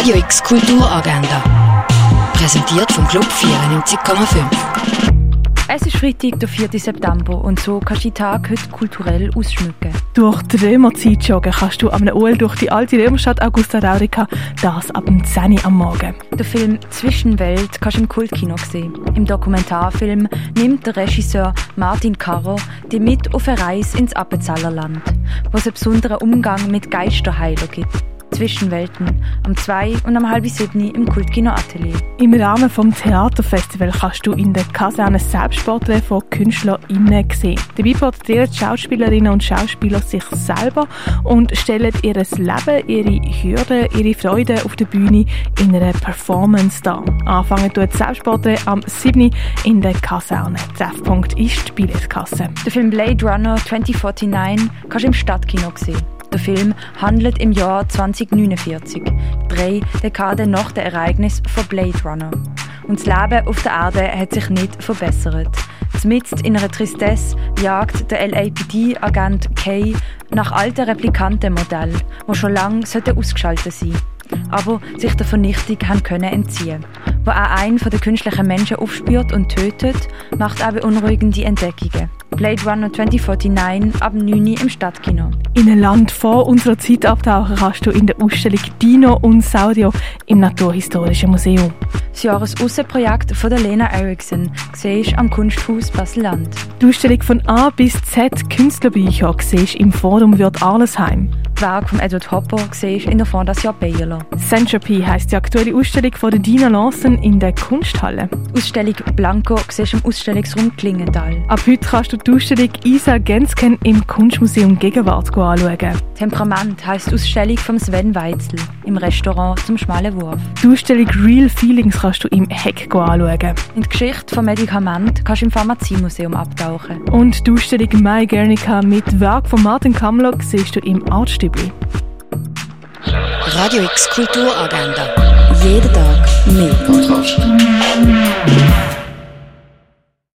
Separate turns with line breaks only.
Radio X Kulturagenda. Präsentiert vom Club 94,5.
Es ist Freitag, der 4. September und so kannst du den Tag heute kulturell ausschmücken.
Durch die Römerzeit joggen kannst du am OL durch die alte Römerstadt Augusta Raurica, das ab dem 10 Uhr am Morgen.
Der Film Zwischenwelt kannst du im Kultkino sehen. Im Dokumentarfilm nimmt der Regisseur Martin Carro die mit auf eine Reise ins Appenzellerland, wo es einen besonderen Umgang mit Geisterheiler gibt. Zwischenwelten am 2 und am halb 7 im Kultkino Atelier.
Im Rahmen des Theaterfestivals kannst du in der Kaserne Selbstporträts von KünstlerInnen sehen. Dabei porträtieren die Schauspielerinnen und Schauspieler sich selber und stellen ihr Leben, ihre Hürden, ihre Freude auf der Bühne in einer Performance dar. Anfangen tut Selbstporträt am 7. in der Kaserne. Treffpunkt ist die Billetkasse.
Der Film Blade Runner 2049 kannst du im Stadtkino sehen. Der Film handelt im Jahr 2049, drei Dekaden nach dem Ereignis von Blade Runner. Und das Leben auf der Erde hat sich nicht verbessert. Zumindest in einer Tristesse jagt der LAPD-Agent Kay nach alten Replikantenmodellen, die schon lange ausgeschaltet sein sollten aber sich der Vernichtung haben können entziehen. Wo auch einen von den künstlichen Menschen aufspürt und tötet, macht er beunruhigende Entdeckungen. Blade Runner 2049 ab 9 Uhr im Stadtkino.
In ein Land vor unserer Zeit abtauchen kannst du in der Ausstellung Dino und Saudio im Naturhistorischen Museum.
Das Jahresaußenprojekt von der Lena Eriksson siehst am Kunsthaus Basel-Land.
Die Ausstellung von A bis Z Künstlerbücher siehst im Forum Wirt Arlesheim.
Werk von Edward Hopper siehst in der Fondation Baylor.
Centropy heisst die aktuelle Ausstellung von Dina Lawson in der Kunsthalle.
Ausstellung Blanco siehst im Ausstellungsraum Klingenthal.
Ab heute kannst du die Ausstellung Isa Gensken im Kunstmuseum Gegenwart anschauen.
Temperament heisst die Ausstellung von Sven Weitzel im Restaurant zum Schmalen Wurf.
Die Ausstellung Real Feelings kannst du im Heck anschauen.
In die Geschichte von Medikament kannst du im Pharmaziemuseum abtauchen.
Und die Ausstellung My Guernica mit Werk von Martin Kamlock siehst du im Artstübli.
Radio X Kulturagenda. Jeden Tag mehr.